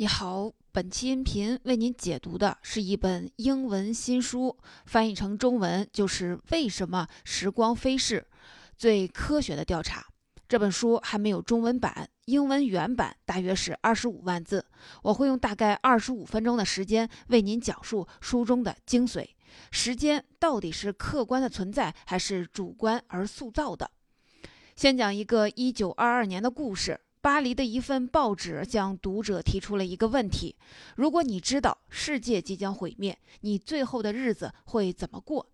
你好，本期音频为您解读的是一本英文新书，翻译成中文就是《为什么时光飞逝：最科学的调查》。这本书还没有中文版，英文原版大约是二十五万字。我会用大概二十五分钟的时间为您讲述书中的精髓：时间到底是客观的存在，还是主观而塑造的？先讲一个一九二二年的故事。巴黎的一份报纸向读者提出了一个问题：如果你知道世界即将毁灭，你最后的日子会怎么过？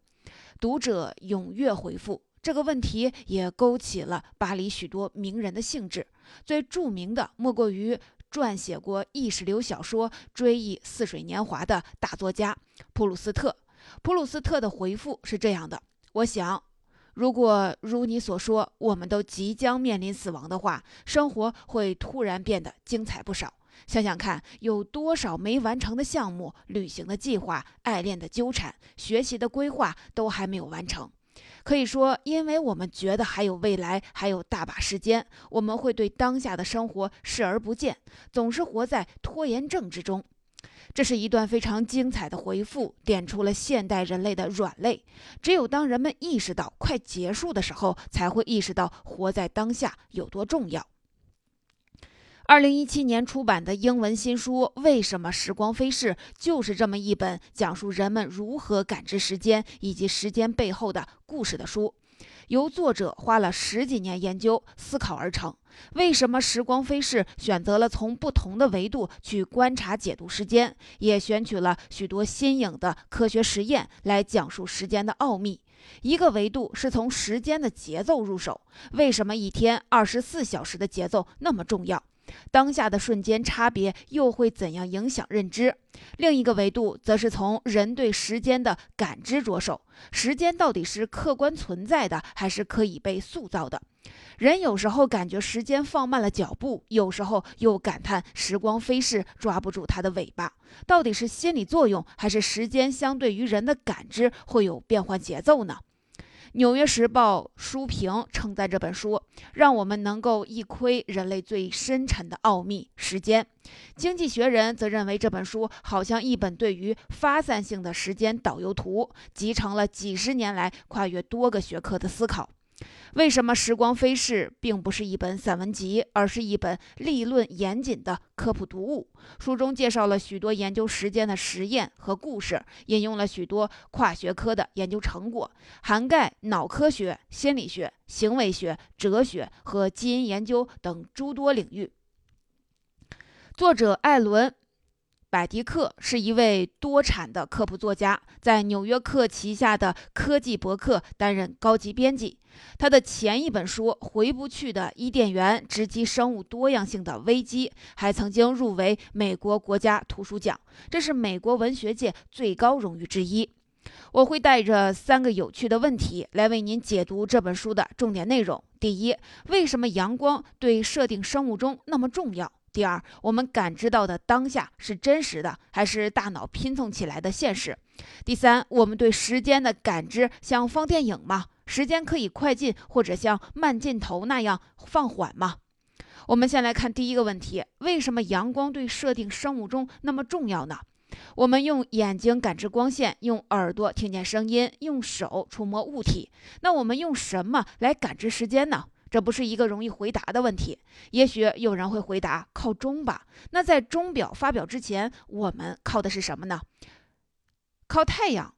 读者踊跃回复。这个问题也勾起了巴黎许多名人的兴致。最著名的莫过于撰写过意识流小说《追忆似水年华》的大作家普鲁斯特。普鲁斯特的回复是这样的：我想。如果如你所说，我们都即将面临死亡的话，生活会突然变得精彩不少。想想看，有多少没完成的项目、旅行的计划、爱恋的纠缠、学习的规划都还没有完成。可以说，因为我们觉得还有未来，还有大把时间，我们会对当下的生活视而不见，总是活在拖延症之中。这是一段非常精彩的回复，点出了现代人类的软肋。只有当人们意识到快结束的时候，才会意识到活在当下有多重要。二零一七年出版的英文新书《为什么时光飞逝》就是这么一本讲述人们如何感知时间以及时间背后的故事的书。由作者花了十几年研究思考而成。为什么时光飞逝？选择了从不同的维度去观察解读时间，也选取了许多新颖的科学实验来讲述时间的奥秘。一个维度是从时间的节奏入手，为什么一天二十四小时的节奏那么重要？当下的瞬间差别又会怎样影响认知？另一个维度则是从人对时间的感知着手，时间到底是客观存在的，还是可以被塑造的？人有时候感觉时间放慢了脚步，有时候又感叹时光飞逝，抓不住它的尾巴。到底是心理作用，还是时间相对于人的感知会有变换节奏呢？《纽约时报》书评称赞这本书，让我们能够一窥人类最深沉的奥秘——时间。《经济学人》则认为这本书好像一本对于发散性的时间导游图，集成了几十年来跨越多个学科的思考。为什么时光飞逝并不是一本散文集，而是一本立论严谨的科普读物？书中介绍了许多研究时间的实验和故事，引用了许多跨学科的研究成果，涵盖脑科学、心理学、行为学、哲学和基因研究等诸多领域。作者艾伦。百迪克是一位多产的科普作家，在《纽约客》旗下的科技博客担任高级编辑。他的前一本书《回不去的伊甸园：直击生物多样性的危机》还曾经入围美国国家图书奖，这是美国文学界最高荣誉之一。我会带着三个有趣的问题来为您解读这本书的重点内容：第一，为什么阳光对设定生物钟那么重要？第二，我们感知到的当下是真实的，还是大脑拼凑起来的现实？第三，我们对时间的感知像放电影吗？时间可以快进，或者像慢镜头那样放缓吗？我们先来看第一个问题：为什么阳光对设定生物钟那么重要呢？我们用眼睛感知光线，用耳朵听见声音，用手触摸物体。那我们用什么来感知时间呢？这不是一个容易回答的问题。也许有人会回答：靠钟吧。那在钟表发表之前，我们靠的是什么呢？靠太阳。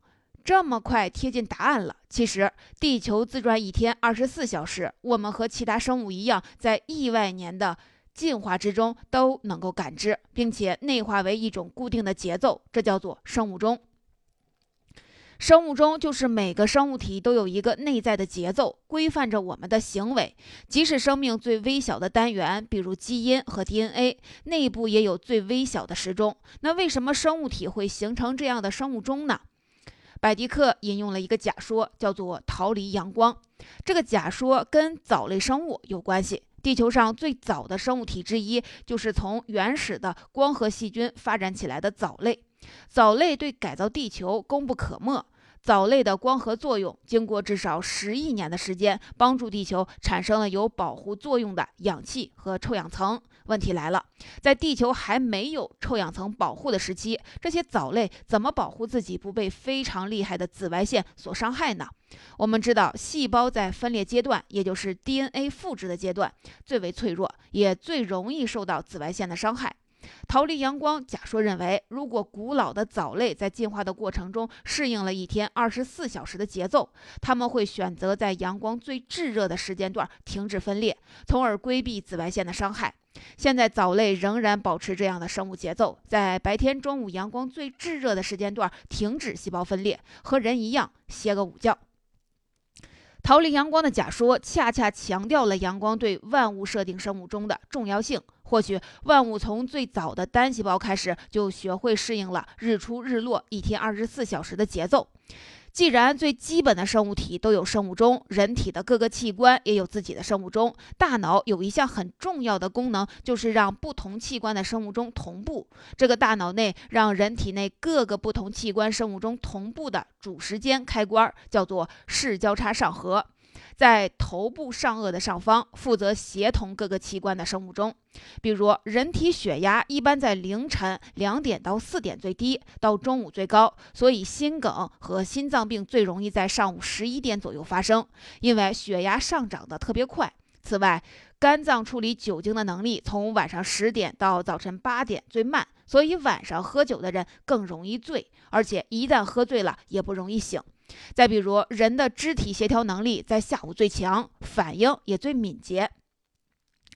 这么快贴近答案了。其实，地球自转一天二十四小时，我们和其他生物一样，在亿万年的进化之中都能够感知，并且内化为一种固定的节奏，这叫做生物钟。生物钟就是每个生物体都有一个内在的节奏，规范着我们的行为。即使生命最微小的单元，比如基因和 DNA，内部也有最微小的时钟。那为什么生物体会形成这样的生物钟呢？百迪克引用了一个假说，叫做“逃离阳光”。这个假说跟藻类生物有关系。地球上最早的生物体之一，就是从原始的光合细菌发展起来的藻类。藻类对改造地球功不可没。藻类的光合作用，经过至少十亿年的时间，帮助地球产生了有保护作用的氧气和臭氧层，问题来了，在地球还没有臭氧层保护的时期，这些藻类怎么保护自己不被非常厉害的紫外线所伤害呢？我们知道，细胞在分裂阶段，也就是 DNA 复制的阶段，最为脆弱，也最容易受到紫外线的伤害。逃离阳光，假说认为，如果古老的藻类在进化的过程中适应了一天二十四小时的节奏，他们会选择在阳光最炙热的时间段停止分裂，从而规避紫外线的伤害。现在藻类仍然保持这样的生物节奏，在白天中午阳光最炙热的时间段停止细胞分裂，和人一样歇个午觉。逃离阳光的假说，恰恰强调了阳光对万物设定生物钟的重要性。或许万物从最早的单细胞开始，就学会适应了日出日落一天二十四小时的节奏。既然最基本的生物体都有生物钟，人体的各个器官也有自己的生物钟。大脑有一项很重要的功能，就是让不同器官的生物钟同步。这个大脑内让人体内各个不同器官生物钟同步的主时间开关，叫做视交叉上核。在头部上颚的上方，负责协同各个器官的生物钟。比如，人体血压一般在凌晨两点到四点最低，到中午最高，所以心梗和心脏病最容易在上午十一点左右发生，因为血压上涨的特别快。此外，肝脏处理酒精的能力从晚上十点到早晨八点最慢，所以晚上喝酒的人更容易醉，而且一旦喝醉了也不容易醒。再比如，人的肢体协调能力在下午最强，反应也最敏捷，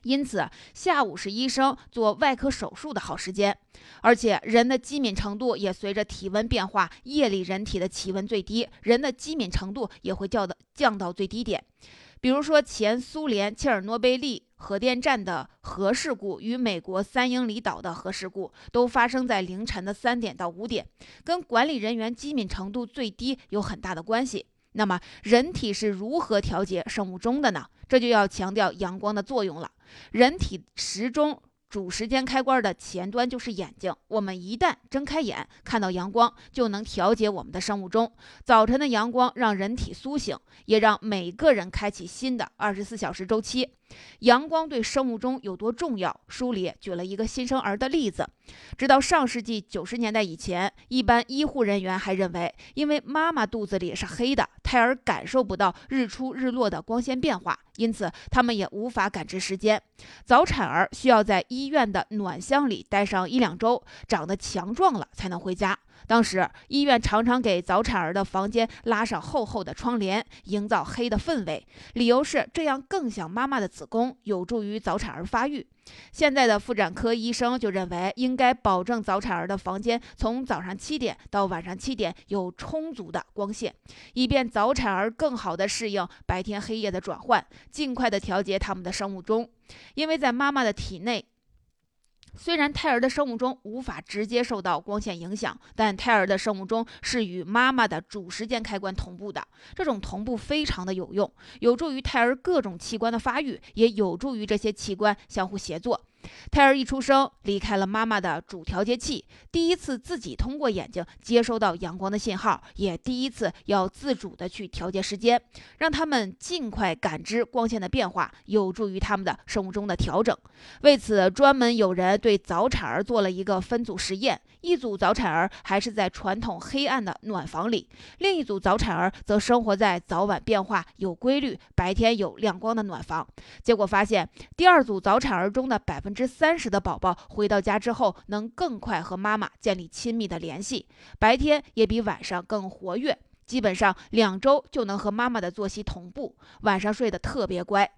因此下午是医生做外科手术的好时间。而且，人的机敏程度也随着体温变化，夜里人体的体温最低，人的机敏程度也会降到降到最低点。比如说，前苏联切尔诺贝利核电站的核事故与美国三英里岛的核事故都发生在凌晨的三点到五点，跟管理人员机敏程度最低有很大的关系。那么，人体是如何调节生物钟的呢？这就要强调阳光的作用了。人体时钟。主时间开关的前端就是眼睛，我们一旦睁开眼，看到阳光，就能调节我们的生物钟。早晨的阳光让人体苏醒，也让每个人开启新的二十四小时周期。阳光对生物钟有多重要？书里举了一个新生儿的例子。直到上世纪九十年代以前，一般医护人员还认为，因为妈妈肚子里是黑的，胎儿感受不到日出日落的光线变化，因此他们也无法感知时间。早产儿需要在医院的暖箱里待上一两周，长得强壮了才能回家。当时医院常常给早产儿的房间拉上厚厚的窗帘，营造黑的氛围，理由是这样更像妈妈的子宫，有助于早产儿发育。现在的妇产科医生就认为，应该保证早产儿的房间从早上七点到晚上七点有充足的光线，以便早产儿更好地适应白天黑夜的转换，尽快地调节他们的生物钟。因为在妈妈的体内。虽然胎儿的生物钟无法直接受到光线影响，但胎儿的生物钟是与妈妈的主时间开关同步的。这种同步非常的有用，有助于胎儿各种器官的发育，也有助于这些器官相互协作。胎儿一出生，离开了妈妈的主调节器，第一次自己通过眼睛接收到阳光的信号，也第一次要自主的去调节时间，让他们尽快感知光线的变化，有助于他们的生物钟的调整。为此，专门有人对早产儿做了一个分组实验，一组早产儿还是在传统黑暗的暖房里，另一组早产儿则生活在早晚变化有规律、白天有亮光的暖房。结果发现，第二组早产儿中的百分之三十的宝宝回到家之后，能更快和妈妈建立亲密的联系，白天也比晚上更活跃，基本上两周就能和妈妈的作息同步，晚上睡得特别乖。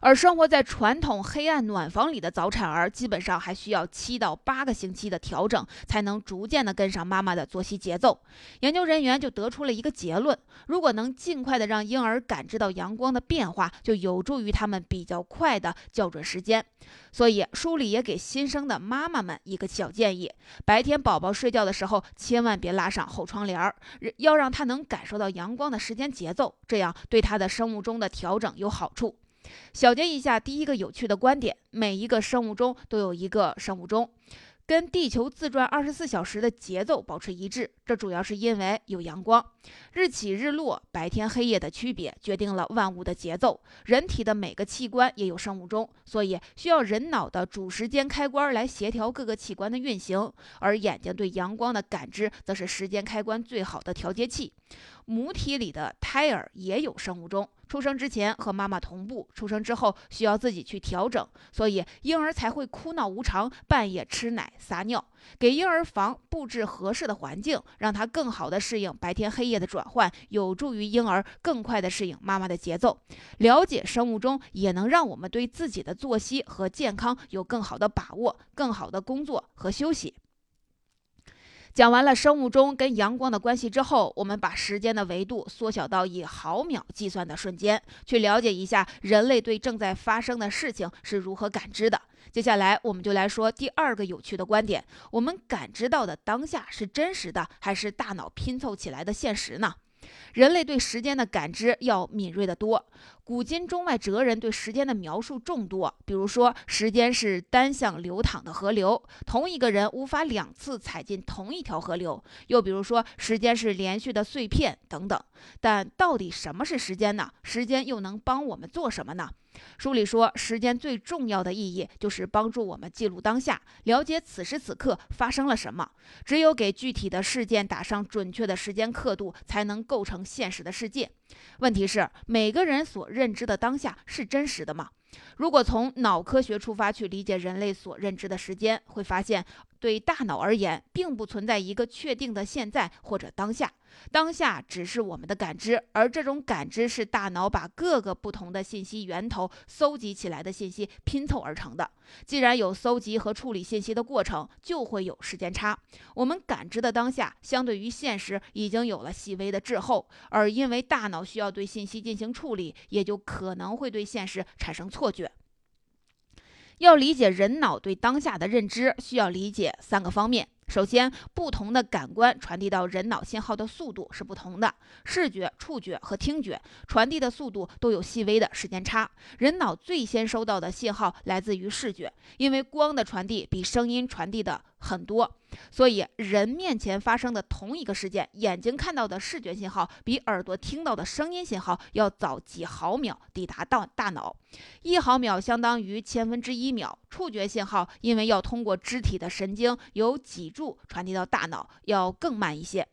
而生活在传统黑暗暖房里的早产儿，基本上还需要七到八个星期的调整，才能逐渐的跟上妈妈的作息节奏。研究人员就得出了一个结论：如果能尽快的让婴儿感知到阳光的变化，就有助于他们比较快的校准时间。所以书里也给新生的妈妈们一个小建议：白天宝宝睡觉的时候，千万别拉上厚窗帘儿，要让他能感受到阳光的时间节奏，这样对他的生物钟的调整有好处。小结一下，第一个有趣的观点：每一个生物钟都有一个生物钟，跟地球自转二十四小时的节奏保持一致。这主要是因为有阳光，日起日落、白天黑夜的区别决定了万物的节奏。人体的每个器官也有生物钟，所以需要人脑的主时间开关来协调各个器官的运行。而眼睛对阳光的感知，则是时间开关最好的调节器。母体里的胎儿也有生物钟。出生之前和妈妈同步，出生之后需要自己去调整，所以婴儿才会哭闹无常，半夜吃奶撒尿。给婴儿房布置合适的环境，让他更好的适应白天黑夜的转换，有助于婴儿更快的适应妈妈的节奏。了解生物钟，也能让我们对自己的作息和健康有更好的把握，更好的工作和休息。讲完了生物钟跟阳光的关系之后，我们把时间的维度缩小到以毫秒计算的瞬间，去了解一下人类对正在发生的事情是如何感知的。接下来，我们就来说第二个有趣的观点：我们感知到的当下是真实的，还是大脑拼凑起来的现实呢？人类对时间的感知要敏锐得多。古今中外哲人对时间的描述众多，比如说，时间是单向流淌的河流，同一个人无法两次踩进同一条河流；又比如说，时间是连续的碎片等等。但到底什么是时间呢？时间又能帮我们做什么呢？书里说，时间最重要的意义就是帮助我们记录当下，了解此时此刻发生了什么。只有给具体的事件打上准确的时间刻度，才能构成现实的世界。问题是，每个人所认知的当下是真实的吗？如果从脑科学出发去理解人类所认知的时间，会发现，对大脑而言，并不存在一个确定的现在或者当下。当下只是我们的感知，而这种感知是大脑把各个不同的信息源头搜集起来的信息拼凑而成的。既然有搜集和处理信息的过程，就会有时间差。我们感知的当下，相对于现实已经有了细微的滞后，而因为大脑需要对信息进行处理，也就可能会对现实产生错错觉。要理解人脑对当下的认知，需要理解三个方面。首先，不同的感官传递到人脑信号的速度是不同的，视觉、触觉和听觉传递的速度都有细微的时间差。人脑最先收到的信号来自于视觉，因为光的传递比声音传递的很多。所以，人面前发生的同一个事件，眼睛看到的视觉信号比耳朵听到的声音信号要早几毫秒抵达到大脑。一毫秒相当于千分之一秒。触觉信号因为要通过肢体的神经由脊柱传递到大脑，要更慢一些。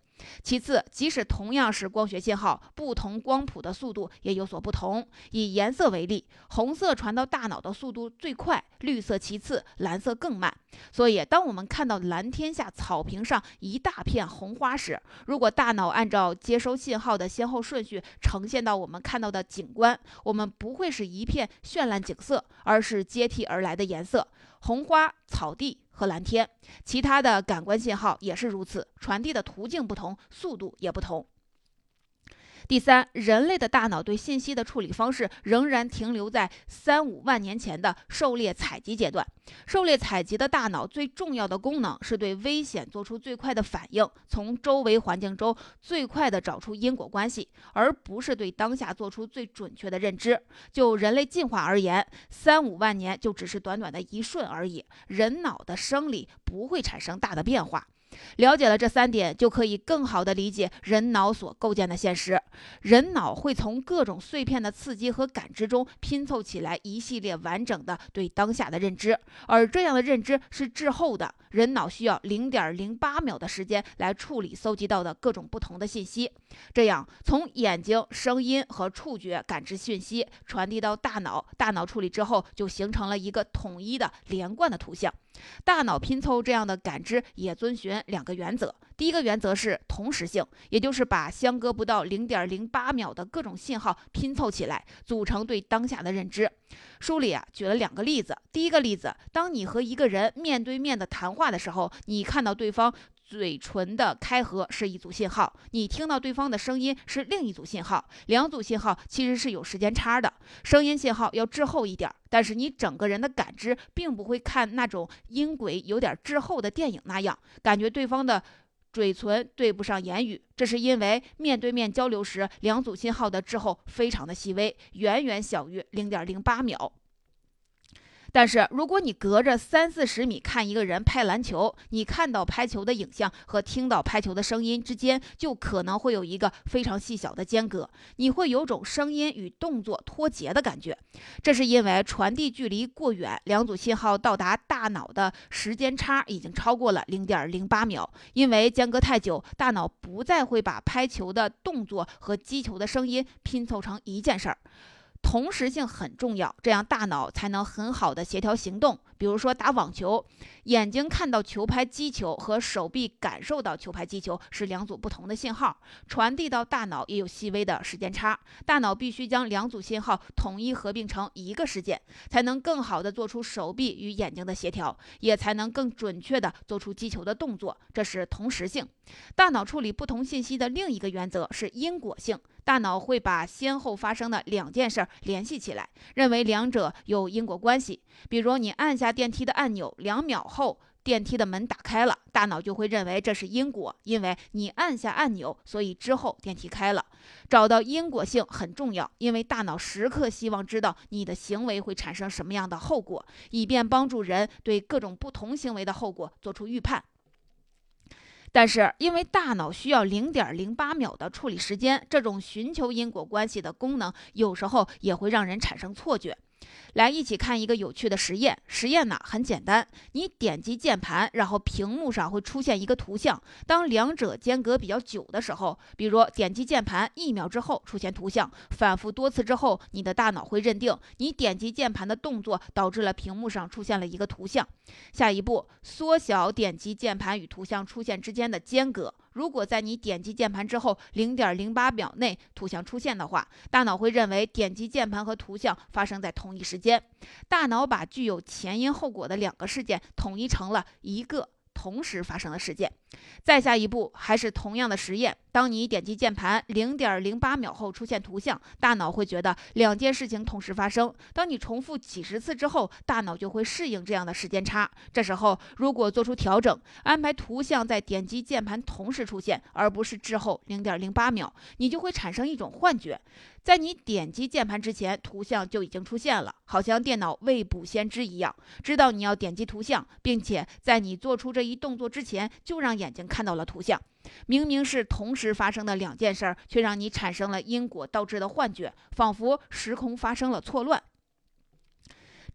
其次，即使同样是光学信号，不同光谱的速度也有所不同。以颜色为例，红色传到大脑的速度最快，绿色其次，蓝色更慢。所以，当我们看到蓝天下草坪上一大片红花时，如果大脑按照接收信号的先后顺序呈现到我们看到的景观，我们不会是一片绚烂景色，而是接替而来的颜色：红花、草地。和蓝天，其他的感官信号也是如此，传递的途径不同，速度也不同。第三，人类的大脑对信息的处理方式仍然停留在三五万年前的狩猎采集阶段。狩猎采集的大脑最重要的功能是对危险做出最快的反应，从周围环境中最快的找出因果关系，而不是对当下做出最准确的认知。就人类进化而言，三五万年就只是短短的一瞬而已，人脑的生理不会产生大的变化。了解了这三点，就可以更好地理解人脑所构建的现实。人脑会从各种碎片的刺激和感知中拼凑起来一系列完整的对当下的认知，而这样的认知是滞后的。人脑需要零点零八秒的时间来处理搜集到的各种不同的信息，这样从眼睛、声音和触觉感知讯息传递到大脑，大脑处理之后就形成了一个统一的连贯的图像。大脑拼凑这样的感知也遵循两个原则。第一个原则是同时性，也就是把相隔不到零点零八秒的各种信号拼凑起来，组成对当下的认知。书里啊举了两个例子。第一个例子，当你和一个人面对面的谈话的时候，你看到对方嘴唇的开合是一组信号，你听到对方的声音是另一组信号，两组信号其实是有时间差的，声音信号要滞后一点，但是你整个人的感知并不会看那种音轨有点滞后的电影那样，感觉对方的。嘴唇对不上言语，这是因为面对面交流时，两组信号的滞后非常的细微，远远小于零点零八秒。但是，如果你隔着三四十米看一个人拍篮球，你看到拍球的影像和听到拍球的声音之间，就可能会有一个非常细小的间隔，你会有种声音与动作脱节的感觉。这是因为传递距离过远，两组信号到达大脑的时间差已经超过了零点零八秒。因为间隔太久，大脑不再会把拍球的动作和击球的声音拼凑成一件事儿。同时性很重要，这样大脑才能很好的协调行动。比如说打网球，眼睛看到球拍击球和手臂感受到球拍击球是两组不同的信号，传递到大脑也有细微的时间差。大脑必须将两组信号统一合并成一个事件，才能更好的做出手臂与眼睛的协调，也才能更准确的做出击球的动作。这是同时性。大脑处理不同信息的另一个原则是因果性。大脑会把先后发生的两件事联系起来，认为两者有因果关系。比如，你按下电梯的按钮，两秒后电梯的门打开了，大脑就会认为这是因果，因为你按下按钮，所以之后电梯开了。找到因果性很重要，因为大脑时刻希望知道你的行为会产生什么样的后果，以便帮助人对各种不同行为的后果做出预判。但是，因为大脑需要零点零八秒的处理时间，这种寻求因果关系的功能有时候也会让人产生错觉。来一起看一个有趣的实验。实验呢很简单，你点击键盘，然后屏幕上会出现一个图像。当两者间隔比较久的时候，比如点击键盘一秒之后出现图像，反复多次之后，你的大脑会认定你点击键盘的动作导致了屏幕上出现了一个图像。下一步，缩小点击键盘与图像出现之间的间隔。如果在你点击键盘之后零点零八秒内图像出现的话，大脑会认为点击键盘和图像发生在同一时间。大脑把具有前因后果的两个事件统一成了一个同时发生的事件。再下一步还是同样的实验。当你点击键盘零点零八秒后出现图像，大脑会觉得两件事情同时发生。当你重复几十次之后，大脑就会适应这样的时间差。这时候如果做出调整，安排图像在点击键盘同时出现，而不是滞后零点零八秒，你就会产生一种幻觉，在你点击键盘之前，图像就已经出现了，好像电脑未卜先知一样，知道你要点击图像，并且在你做出这一动作之前就让眼睛看到了图像。明明是同时发生的两件事，却让你产生了因果倒置的幻觉，仿佛时空发生了错乱。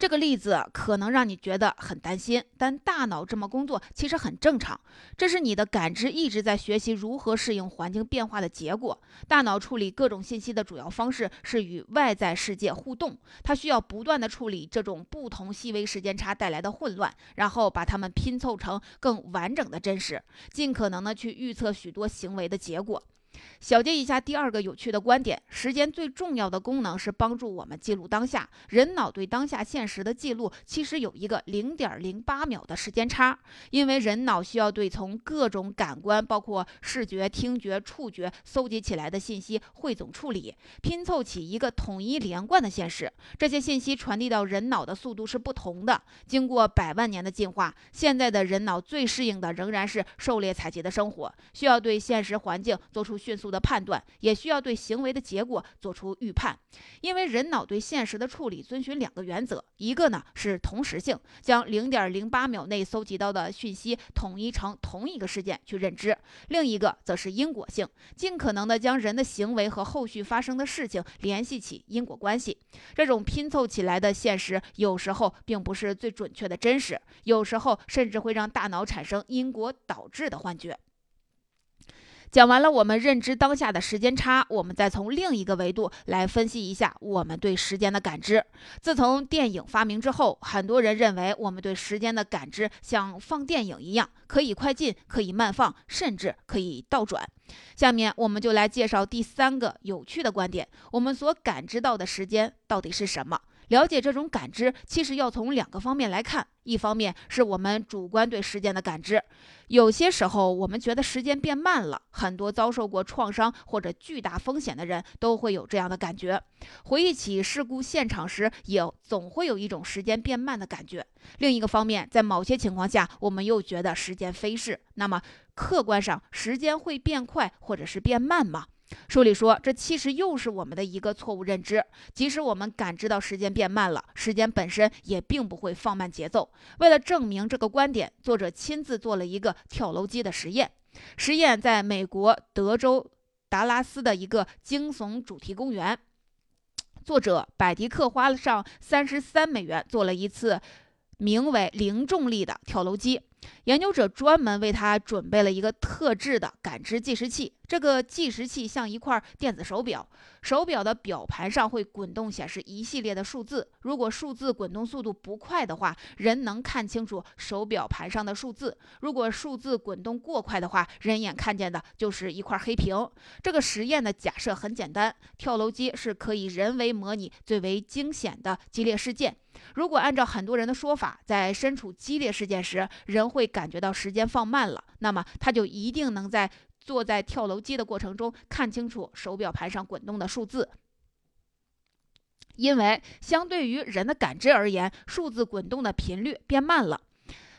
这个例子可能让你觉得很担心，但大脑这么工作其实很正常。这是你的感知一直在学习如何适应环境变化的结果。大脑处理各种信息的主要方式是与外在世界互动，它需要不断的处理这种不同细微时间差带来的混乱，然后把它们拼凑成更完整的真实，尽可能的去预测许多行为的结果。小结一下第二个有趣的观点：时间最重要的功能是帮助我们记录当下。人脑对当下现实的记录其实有一个零点零八秒的时间差，因为人脑需要对从各种感官，包括视觉、听觉、触觉搜集起来的信息汇总处理，拼凑起一个统一连贯的现实。这些信息传递到人脑的速度是不同的。经过百万年的进化，现在的人脑最适应的仍然是狩猎采集的生活，需要对现实环境做出迅迅速的判断，也需要对行为的结果做出预判。因为人脑对现实的处理遵循两个原则：一个呢是同时性，将零点零八秒内搜集到的讯息统一成同一个事件去认知；另一个则是因果性，尽可能的将人的行为和后续发生的事情联系起因果关系。这种拼凑起来的现实有时候并不是最准确的真实，有时候甚至会让大脑产生因果导致的幻觉。讲完了我们认知当下的时间差，我们再从另一个维度来分析一下我们对时间的感知。自从电影发明之后，很多人认为我们对时间的感知像放电影一样，可以快进，可以慢放，甚至可以倒转。下面我们就来介绍第三个有趣的观点：我们所感知到的时间到底是什么？了解这种感知，其实要从两个方面来看。一方面是我们主观对时间的感知，有些时候我们觉得时间变慢了。很多遭受过创伤或者巨大风险的人都会有这样的感觉。回忆起事故现场时，也总会有一种时间变慢的感觉。另一个方面，在某些情况下，我们又觉得时间飞逝。那么，客观上时间会变快或者是变慢吗？书里说，这其实又是我们的一个错误认知。即使我们感知到时间变慢了，时间本身也并不会放慢节奏。为了证明这个观点，作者亲自做了一个跳楼机的实验。实验在美国德州达拉斯的一个惊悚主题公园。作者百迪克花了上三十三美元做了一次名为“零重力”的跳楼机。研究者专门为他准备了一个特制的感知计时器。这个计时器像一块电子手表，手表的表盘上会滚动显示一系列的数字。如果数字滚动速度不快的话，人能看清楚手表盘上的数字；如果数字滚动过快的话，人眼看见的就是一块黑屏。这个实验的假设很简单：跳楼机是可以人为模拟最为惊险的激烈事件。如果按照很多人的说法，在身处激烈事件时，人会感觉到时间放慢了，那么他就一定能在。坐在跳楼机的过程中，看清楚手表盘上滚动的数字，因为相对于人的感知而言，数字滚动的频率变慢了。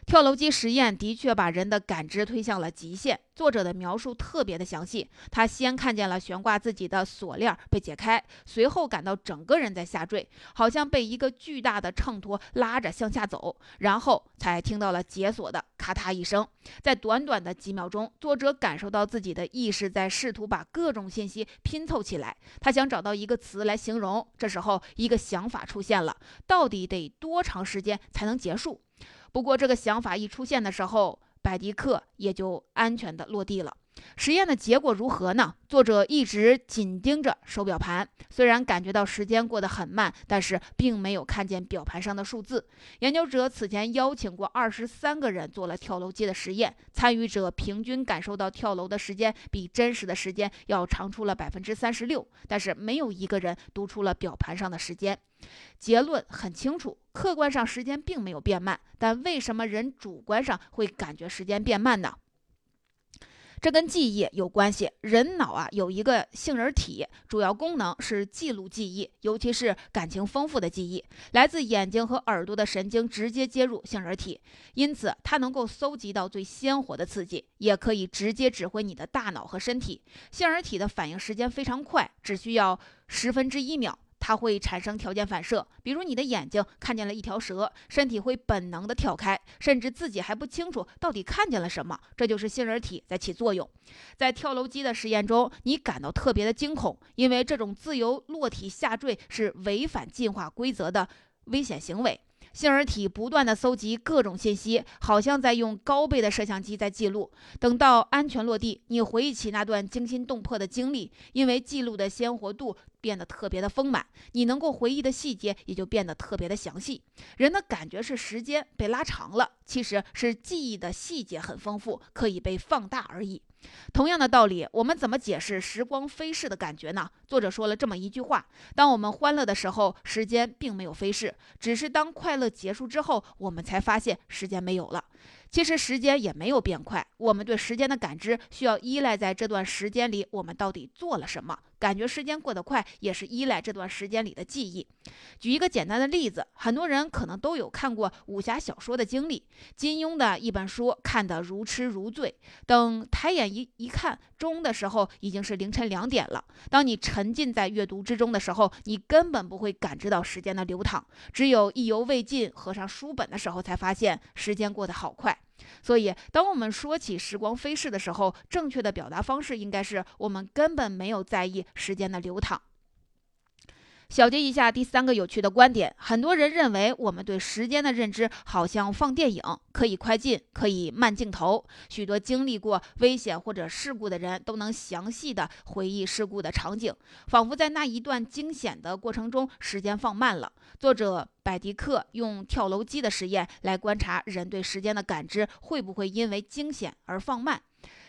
跳楼机实验的确把人的感知推向了极限。作者的描述特别的详细。他先看见了悬挂自己的锁链被解开，随后感到整个人在下坠，好像被一个巨大的秤砣拉着向下走，然后才听到了解锁的咔嗒一声。在短短的几秒钟，作者感受到自己的意识在试图把各种信息拼凑起来。他想找到一个词来形容。这时候，一个想法出现了：到底得多长时间才能结束？不过，这个想法一出现的时候，百迪克也就安全的落地了。实验的结果如何呢？作者一直紧盯着手表盘，虽然感觉到时间过得很慢，但是并没有看见表盘上的数字。研究者此前邀请过二十三个人做了跳楼机的实验，参与者平均感受到跳楼的时间比真实的时间要长出了百分之三十六，但是没有一个人读出了表盘上的时间。结论很清楚，客观上时间并没有变慢，但为什么人主观上会感觉时间变慢呢？这跟记忆有关系。人脑啊有一个杏仁体，主要功能是记录记忆，尤其是感情丰富的记忆。来自眼睛和耳朵的神经直接接入杏仁体，因此它能够搜集到最鲜活的刺激，也可以直接指挥你的大脑和身体。杏仁体的反应时间非常快，只需要十分之一秒。它会产生条件反射，比如你的眼睛看见了一条蛇，身体会本能的跳开，甚至自己还不清楚到底看见了什么。这就是杏仁体在起作用。在跳楼机的实验中，你感到特别的惊恐，因为这种自由落体下坠是违反进化规则的危险行为。杏仁体不断地搜集各种信息，好像在用高倍的摄像机在记录。等到安全落地，你回忆起那段惊心动魄的经历，因为记录的鲜活度变得特别的丰满，你能够回忆的细节也就变得特别的详细。人的感觉是时间被拉长了，其实是记忆的细节很丰富，可以被放大而已。同样的道理，我们怎么解释时光飞逝的感觉呢？作者说了这么一句话：当我们欢乐的时候，时间并没有飞逝，只是当快乐结束之后，我们才发现时间没有了。其实时间也没有变快，我们对时间的感知需要依赖在这段时间里我们到底做了什么。感觉时间过得快，也是依赖这段时间里的记忆。举一个简单的例子，很多人可能都有看过武侠小说的经历。金庸的一本书看得如痴如醉，等抬眼一一看钟的时候，已经是凌晨两点了。当你沉浸在阅读之中的时候，你根本不会感知到时间的流淌，只有意犹未尽，合上书本的时候，才发现时间过得好快。所以，当我们说起时光飞逝的时候，正确的表达方式应该是我们根本没有在意时间的流淌。小结一下第三个有趣的观点：很多人认为我们对时间的认知好像放电影，可以快进，可以慢镜头。许多经历过危险或者事故的人都能详细的回忆事故的场景，仿佛在那一段惊险的过程中，时间放慢了。作者百迪克用跳楼机的实验来观察人对时间的感知会不会因为惊险而放慢。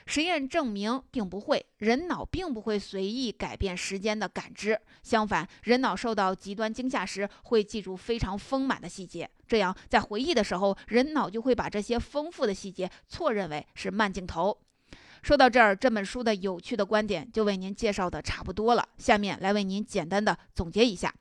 实验证明，并不会。人脑并不会随意改变时间的感知，相反，人脑受到极端惊吓时会记住非常丰满的细节，这样在回忆的时候，人脑就会把这些丰富的细节错认为是慢镜头。说到这儿，这本书的有趣的观点就为您介绍的差不多了。下面来为您简单的总结一下：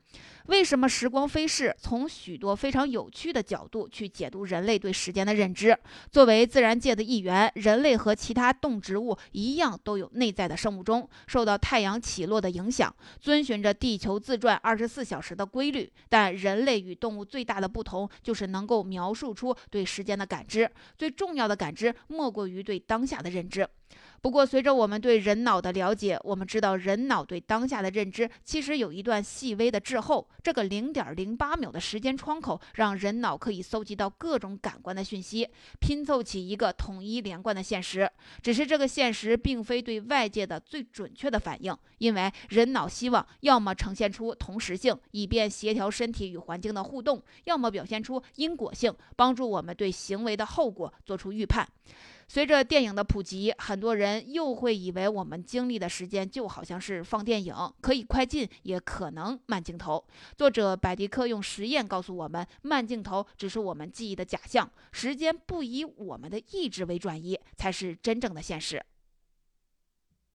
为什么时光飞逝？从许多非常有趣的角度去解读人类对时间的认知。作为自然界的一员，人类和其他动植物一样，都有内在的生物钟，受到太阳起落的影响，遵循着地球自转二十四小时的规律。但人类与动物最大的不同，就是能够描述出对时间的感知。最重要的感知，莫过于对当下的认知。不过，随着我们对人脑的了解，我们知道人脑对当下的认知其实有一段细微的滞后。这个零点零八秒的时间窗口，让人脑可以搜集到各种感官的讯息，拼凑起一个统一连贯的现实。只是这个现实并非对外界的最准确的反应，因为人脑希望要么呈现出同时性，以便协调身体与环境的互动；要么表现出因果性，帮助我们对行为的后果做出预判。随着电影的普及，很多人又会以为我们经历的时间就好像是放电影，可以快进，也可能慢镜头。作者百迪克用实验告诉我们，慢镜头只是我们记忆的假象，时间不以我们的意志为转移，才是真正的现实。